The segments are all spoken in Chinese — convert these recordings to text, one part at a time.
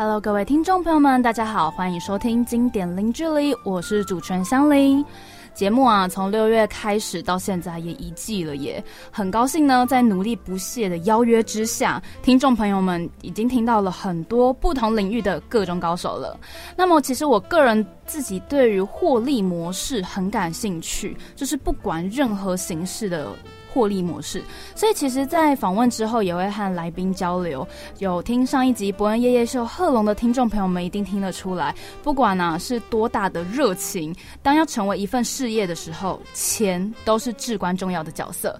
Hello，各位听众朋友们，大家好，欢迎收听《经典零距离》，我是主持人香菱。节目啊，从六月开始到现在也一季了耶，很高兴呢，在努力不懈的邀约之下，听众朋友们已经听到了很多不同领域的各种高手了。那么，其实我个人自己对于获利模式很感兴趣，就是不管任何形式的。获利模式，所以其实，在访问之后也会和来宾交流。有听上一集《伯恩夜夜秀》贺龙的听众朋友们一定听得出来，不管呢是多大的热情，当要成为一份事业的时候，钱都是至关重要的角色。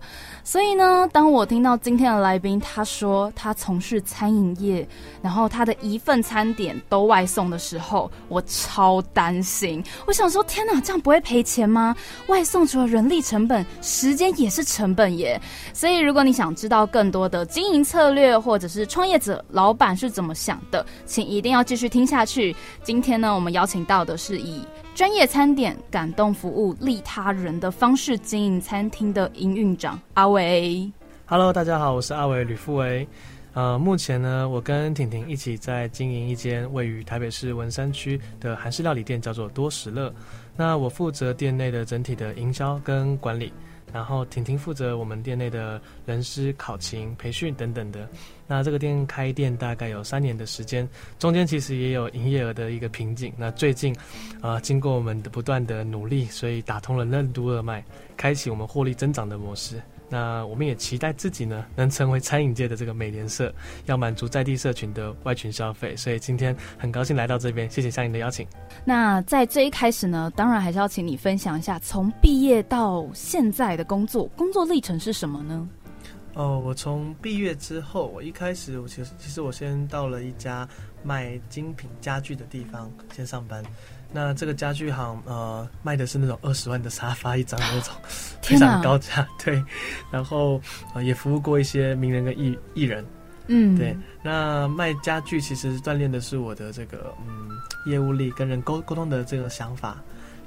所以呢，当我听到今天的来宾他说他从事餐饮业，然后他的一份餐点都外送的时候，我超担心。我想说，天哪，这样不会赔钱吗？外送除了人力成本，时间也是成本耶。所以，如果你想知道更多的经营策略，或者是创业者老板是怎么想的，请一定要继续听下去。今天呢，我们邀请到的是以。专业餐点、感动服务、利他人的方式经营餐厅的营运长阿伟。Hello，大家好，我是阿伟吕富伟。呃，目前呢，我跟婷婷一起在经营一间位于台北市文山区的韩式料理店，叫做多时乐。那我负责店内的整体的营销跟管理。然后婷婷负责我们店内的人师考勤培训等等的。那这个店开店大概有三年的时间，中间其实也有营业额的一个瓶颈。那最近，啊，经过我们的不断的努力，所以打通了任督二脉，开启我们获利增长的模式。那我们也期待自己呢，能成为餐饮界的这个美联社，要满足在地社群的外群消费。所以今天很高兴来到这边，谢谢相应的邀请。那在这一开始呢，当然还是要请你分享一下从毕业到现在的工作，工作历程是什么呢？哦，我从毕业之后，我一开始我其实其实我先到了一家卖精品家具的地方先上班。那这个家具行，呃，卖的是那种二十万的沙发一张那种，非常高价。对，然后呃，也服务过一些名人跟艺艺人。嗯，对。那卖家具其实锻炼的是我的这个嗯业务力跟人沟沟通的这个想法。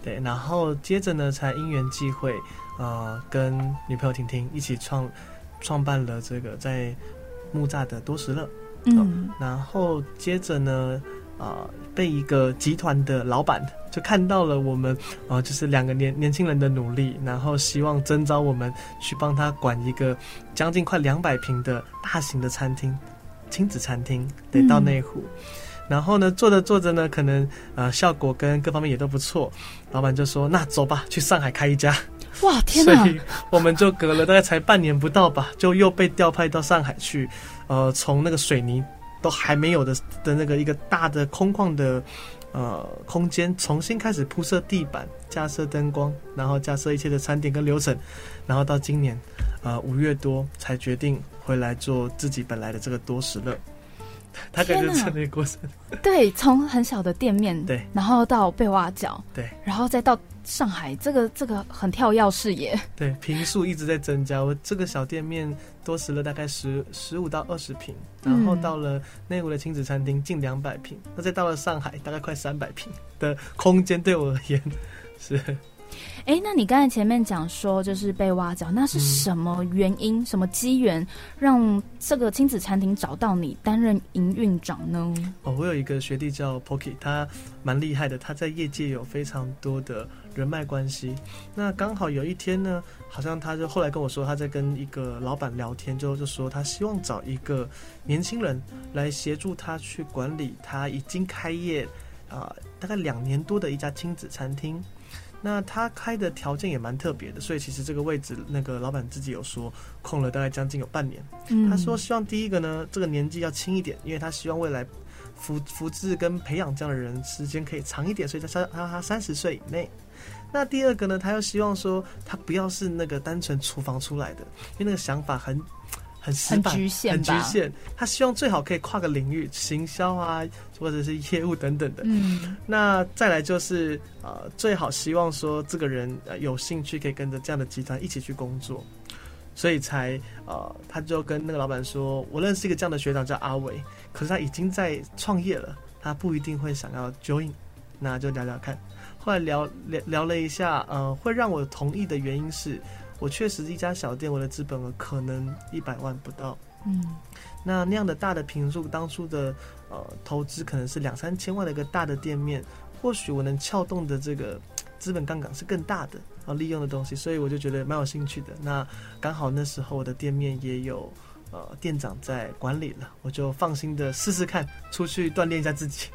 对，然后接着呢，才因缘际会，呃，跟女朋友婷婷一起创创办了这个在木栅的多时乐。嗯，然后接着呢。啊，被一个集团的老板就看到了我们，啊，就是两个年年轻人的努力，然后希望征召我们去帮他管一个将近快两百平的大型的餐厅，亲子餐厅，得到内湖。然后呢，做着做着呢，可能呃效果跟各方面也都不错，老板就说：“那走吧，去上海开一家。”哇，天哪！所以我们就隔了大概才半年不到吧，就又被调派到上海去，呃，从那个水泥。都还没有的的那个一个大的空旷的呃空间，重新开始铺设地板、架设灯光，然后架设一切的餐点跟流程，然后到今年呃五月多才决定回来做自己本来的这个多时乐。大概就是这个过程。对，从很小的店面，对，然后到被挖角，对，然后再到。上海这个这个很跳跃视野，对，平数一直在增加。我这个小店面多食了大概十十五到二十平，然后到了内湖的亲子餐厅近两百平，那再到了上海大概快三百平的空间，对我而言是。哎，那你刚才前面讲说就是被挖角，那是什么原因、什么机缘让这个亲子餐厅找到你担任营运长呢？哦，我有一个学弟叫 Pocky，他蛮厉害的，他在业界有非常多的人脉关系。那刚好有一天呢，好像他就后来跟我说，他在跟一个老板聊天，就就说他希望找一个年轻人来协助他去管理他已经开业啊大概两年多的一家亲子餐厅。那他开的条件也蛮特别的，所以其实这个位置，那个老板自己有说空了大概将近有半年。嗯，他说希望第一个呢，这个年纪要轻一点，因为他希望未来扶扶持跟培养这样的人时间可以长一点，所以他三他他三十岁以内。那第二个呢，他又希望说他不要是那个单纯厨房出来的，因为那个想法很。很局限，很局限。他希望最好可以跨个领域，行销啊，或者是业务等等的。嗯，那再来就是呃，最好希望说这个人呃有兴趣可以跟着这样的集团一起去工作，所以才呃，他就跟那个老板说，我认识一个这样的学长叫阿伟，可是他已经在创业了，他不一定会想要 join，那就聊聊看。后来聊聊聊了一下，呃，会让我同意的原因是。我确实一家小店，我的资本额可能一百万不到。嗯，那那样的大的平数，当初的呃投资可能是两三千万的一个大的店面，或许我能撬动的这个资本杠杆是更大的啊，利用的东西，所以我就觉得蛮有兴趣的。那刚好那时候我的店面也有呃店长在管理了，我就放心的试试看，出去锻炼一下自己。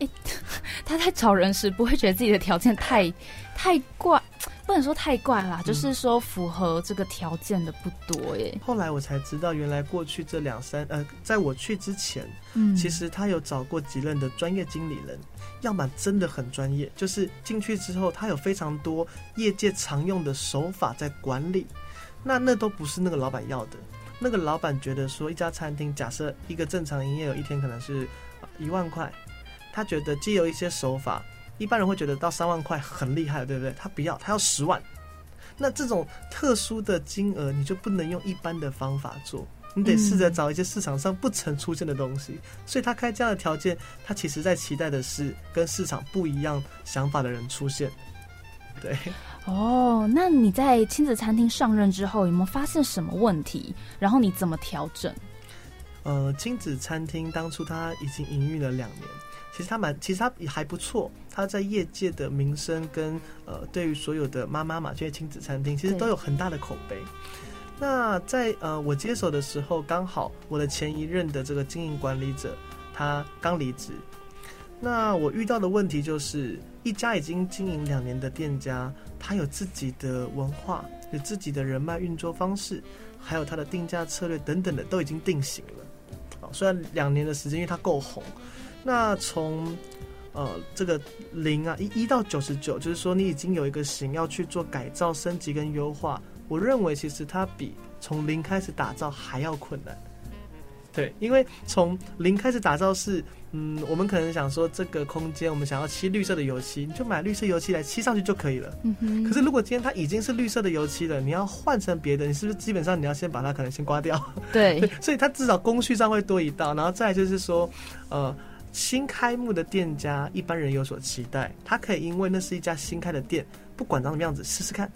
诶，他在找人时不会觉得自己的条件太太怪，不能说太怪啦，就是说符合这个条件的不多耶。后来我才知道，原来过去这两三呃，在我去之前，嗯，其实他有找过几任的专业经理人，要么真的很专业，就是进去之后他有非常多业界常用的手法在管理，那那都不是那个老板要的。那个老板觉得说，一家餐厅假设一个正常营业额一天可能是一万块。他觉得既有一些手法，一般人会觉得到三万块很厉害，对不对？他不要，他要十万。那这种特殊的金额，你就不能用一般的方法做，你得试着找一些市场上不曾出现的东西。所以他开这样的条件，他其实在期待的是跟市场不一样想法的人出现。对。哦，那你在亲子餐厅上任之后，有没有发现什么问题？然后你怎么调整？呃，亲子餐厅当初他已经营运了两年。其实他蛮，其实他也还不错。他在业界的名声跟呃，对于所有的妈妈嘛，这些亲子餐厅，其实都有很大的口碑。那在呃，我接手的时候，刚好我的前一任的这个经营管理者他刚离职。那我遇到的问题就是，一家已经经营两年的店家，他有自己的文化，有自己的人脉运作方式，还有他的定价策略等等的，都已经定型了。好，虽然两年的时间，因为他够红。那从，呃，这个零啊一一到九十九，就是说你已经有一个型要去做改造、升级跟优化。我认为其实它比从零开始打造还要困难。对，因为从零开始打造是，嗯，我们可能想说这个空间我们想要漆绿色的油漆，你就买绿色油漆来漆上去就可以了。嗯哼。可是如果今天它已经是绿色的油漆了，你要换成别的，你是不是基本上你要先把它可能先刮掉？对。所以它至少工序上会多一道，然后再就是说，呃。新开幕的店家，一般人有所期待，他可以因为那是一家新开的店，不管长什么样子，试试看。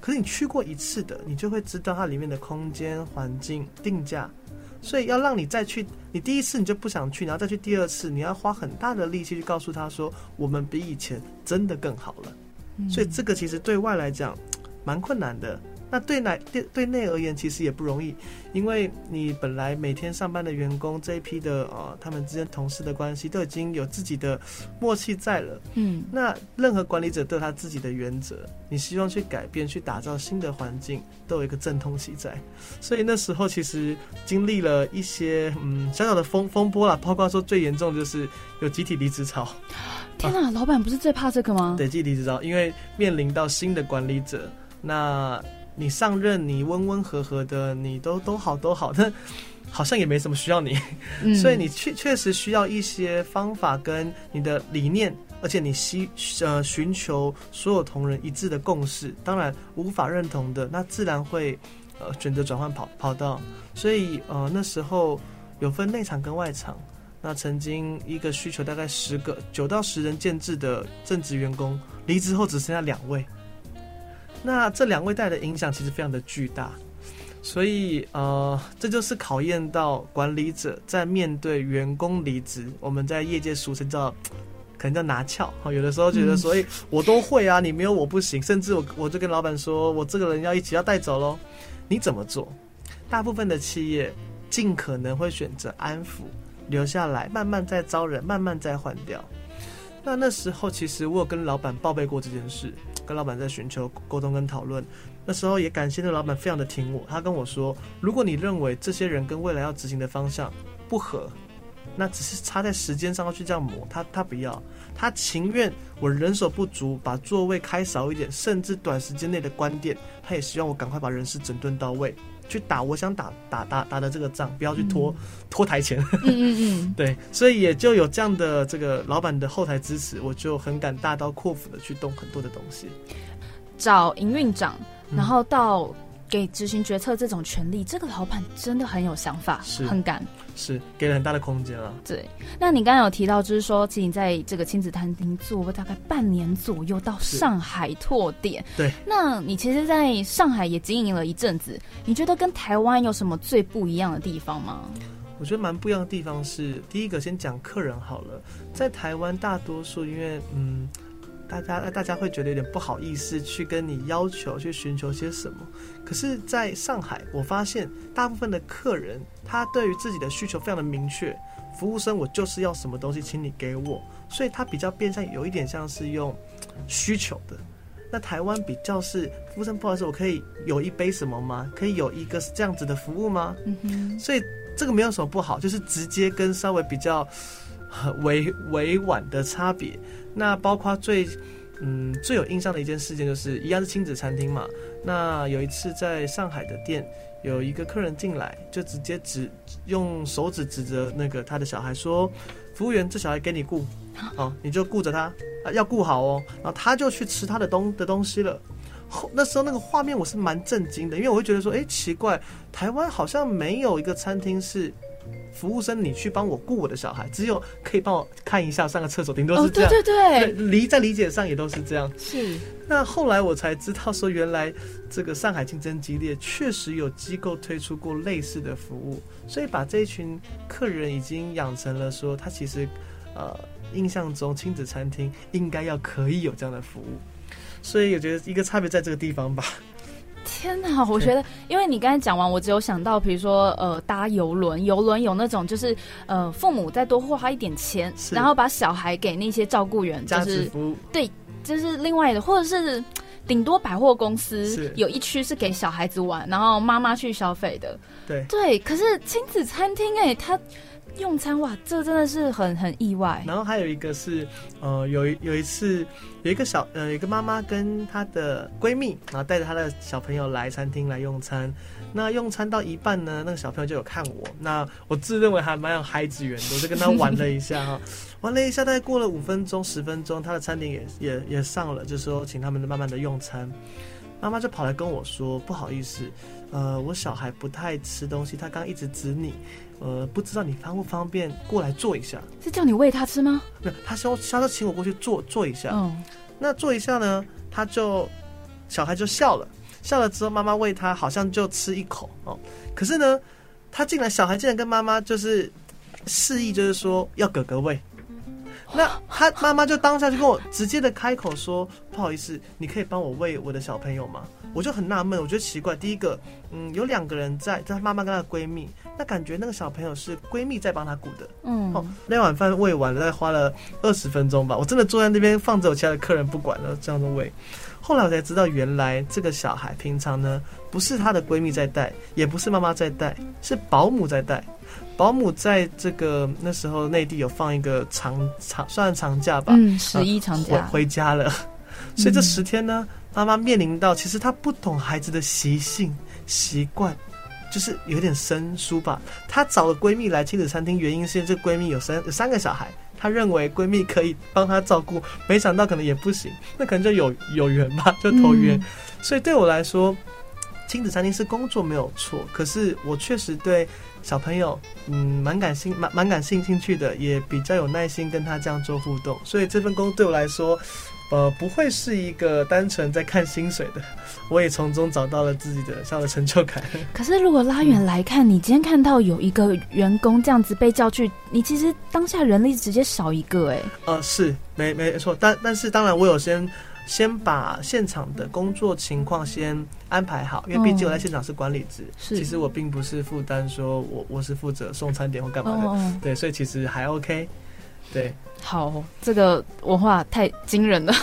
可是你去过一次的，你就会知道它里面的空间、环境、定价。所以要让你再去，你第一次你就不想去，然后再去第二次，你要花很大的力气去告诉他说，我们比以前真的更好了。所以这个其实对外来讲，蛮困难的。那对内对对内而言，其实也不容易，因为你本来每天上班的员工这一批的呃，他们之间同事的关系都已经有自己的默契在了。嗯，那任何管理者都有他自己的原则，你希望去改变、去打造新的环境，都有一个阵痛期在。所以那时候其实经历了一些嗯小小的风 风波啦，包括说最严重就是有集体离职潮。天哪，老板不是最怕这个吗？对，集体离职潮，因为面临到新的管理者，那。你上任，你温温和和的，你都都好都好，但 好像也没什么需要你，所以你确确实需要一些方法跟你的理念，而且你希呃寻求所有同仁一致的共识。当然无法认同的，那自然会呃选择转换跑跑道。所以呃那时候有分内场跟外场，那曾经一个需求大概十个九到十人建制的正职员工离职后只剩下两位。那这两位带的影响其实非常的巨大，所以呃，这就是考验到管理者在面对员工离职，我们在业界俗称叫，可能叫拿翘。哈，有的时候觉得，所以我都会啊，你没有我不行，甚至我我就跟老板说，我这个人要一起要带走喽，你怎么做？大部分的企业尽可能会选择安抚，留下来，慢慢再招人，慢慢再换掉。那那时候其实我有跟老板报备过这件事。跟老板在寻求沟通跟讨论，那时候也感谢那老板非常的听我。他跟我说，如果你认为这些人跟未来要执行的方向不合，那只是差在时间上要去这样磨，他他不要，他情愿我人手不足，把座位开少一点，甚至短时间内的关店，他也希望我赶快把人事整顿到位。去打我想打打打打的这个仗，不要去拖拖台前。嗯嗯嗯，对，所以也就有这样的这个老板的后台支持，我就很敢大刀阔斧的去动很多的东西，找营运长，然后到。给执行决策这种权利，这个老板真的很有想法，是很敢，是给了很大的空间啊。对，那你刚刚有提到，就是说，其实你在这个亲子餐厅做了大概半年左右，到上海拓店。对，那你其实在上海也经营了一阵子，你觉得跟台湾有什么最不一样的地方吗？我觉得蛮不一样的地方是，第一个先讲客人好了，在台湾大多数因为嗯。大家，大家会觉得有点不好意思去跟你要求去寻求些什么。可是，在上海，我发现大部分的客人，他对于自己的需求非常的明确。服务生，我就是要什么东西，请你给我。所以，他比较变相有一点像是用需求的。那台湾比较是服务生，不好意思，我可以有一杯什么吗？可以有一个是这样子的服务吗？嗯哼。所以这个没有什么不好，就是直接跟稍微比较 委委婉的差别。那包括最，嗯，最有印象的一件事件，就是一样是亲子餐厅嘛。那有一次在上海的店，有一个客人进来，就直接指用手指指着那个他的小孩说：“服务员，这小孩给你顾，哦，你就顾着他，啊，要顾好哦。”然后他就去吃他的东的东西了。后那时候那个画面我是蛮震惊的，因为我会觉得说：“哎，奇怪，台湾好像没有一个餐厅是。”服务生，你去帮我顾我的小孩，只有可以帮我看一下上个厕所，顶多是这样。对对对，理在理解上也都是这样。是。那后来我才知道，说原来这个上海竞争激烈，确实有机构推出过类似的服务，所以把这一群客人已经养成了说，他其实呃印象中亲子餐厅应该要可以有这样的服务，所以我觉得一个差别在这个地方吧。天哪，我觉得，因为你刚才讲完，我只有想到，比如说，呃，搭游轮，游轮有那种就是，呃，父母再多花一点钱，然后把小孩给那些照顾员，就是对，就是另外的，或者是顶多百货公司有一区是给小孩子玩，然后妈妈去消费的，对对。可是亲子餐厅，哎，它。用餐哇，这真的是很很意外。然后还有一个是，呃，有有一次有一个小呃一个妈妈跟她的闺蜜，然后带着她的小朋友来餐厅来用餐。那用餐到一半呢，那个小朋友就有看我。那我自认为还蛮有孩子缘的，我就跟他玩了一下哈，玩了一下，大概过了五分钟十分钟，他的餐点也也也上了，就说请他们慢慢的用餐。妈妈就跑来跟我说：“不好意思，呃，我小孩不太吃东西，他刚一直指你，呃，不知道你方不方便过来坐一下？是叫你喂他吃吗？没有，他说他说请我过去坐坐一下。嗯，那坐一下呢，他就小孩就笑了，笑了之后，妈妈喂他，好像就吃一口哦。可是呢，他竟然小孩竟然跟妈妈就是示意，就是说要哥哥喂。”那他 妈妈就当下就跟我直接的开口说：“不好意思，你可以帮我喂我的小朋友吗？”我就很纳闷，我觉得奇怪。第一个，嗯，有两个人在，他妈妈跟她的闺蜜，那感觉那个小朋友是闺蜜在帮他顾的。嗯，哦，那碗饭喂完了，大概花了二十分钟吧。我真的坐在那边放着我其他的客人不管了，这样子喂。后来我才知道，原来这个小孩平常呢，不是她的闺蜜在带，也不是妈妈在带，是保姆在带。保姆在这个那时候内地有放一个长长算长假吧，嗯，十一长假回回家了，所以这十天呢，妈妈面临到其实她不懂孩子的习性习惯，就是有点生疏吧。她找了闺蜜来亲子餐厅，原因是这闺蜜有三有三个小孩，她认为闺蜜可以帮她照顾，没想到可能也不行，那可能就有有缘吧，就投缘。所以对我来说，亲子餐厅是工作没有错，可是我确实对。小朋友，嗯，蛮感兴蛮蛮感兴兴趣的，也比较有耐心跟他这样做互动，所以这份工对我来说，呃，不会是一个单纯在看薪水的，我也从中找到了自己的小的成就感。可是如果拉远来看，你今天看到有一个员工这样子被叫去，你其实当下人力直接少一个，哎，呃，是没没错，但但是当然我有先。先把现场的工作情况先安排好，因为毕竟我在现场是管理职，其实我并不是负担说我我是负责送餐点或干嘛的，对，所以其实还 OK，对。好，这个文化太惊人了。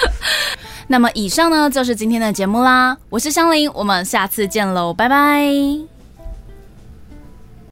那么以上呢就是今天的节目啦，我是香菱，我们下次见喽，拜拜。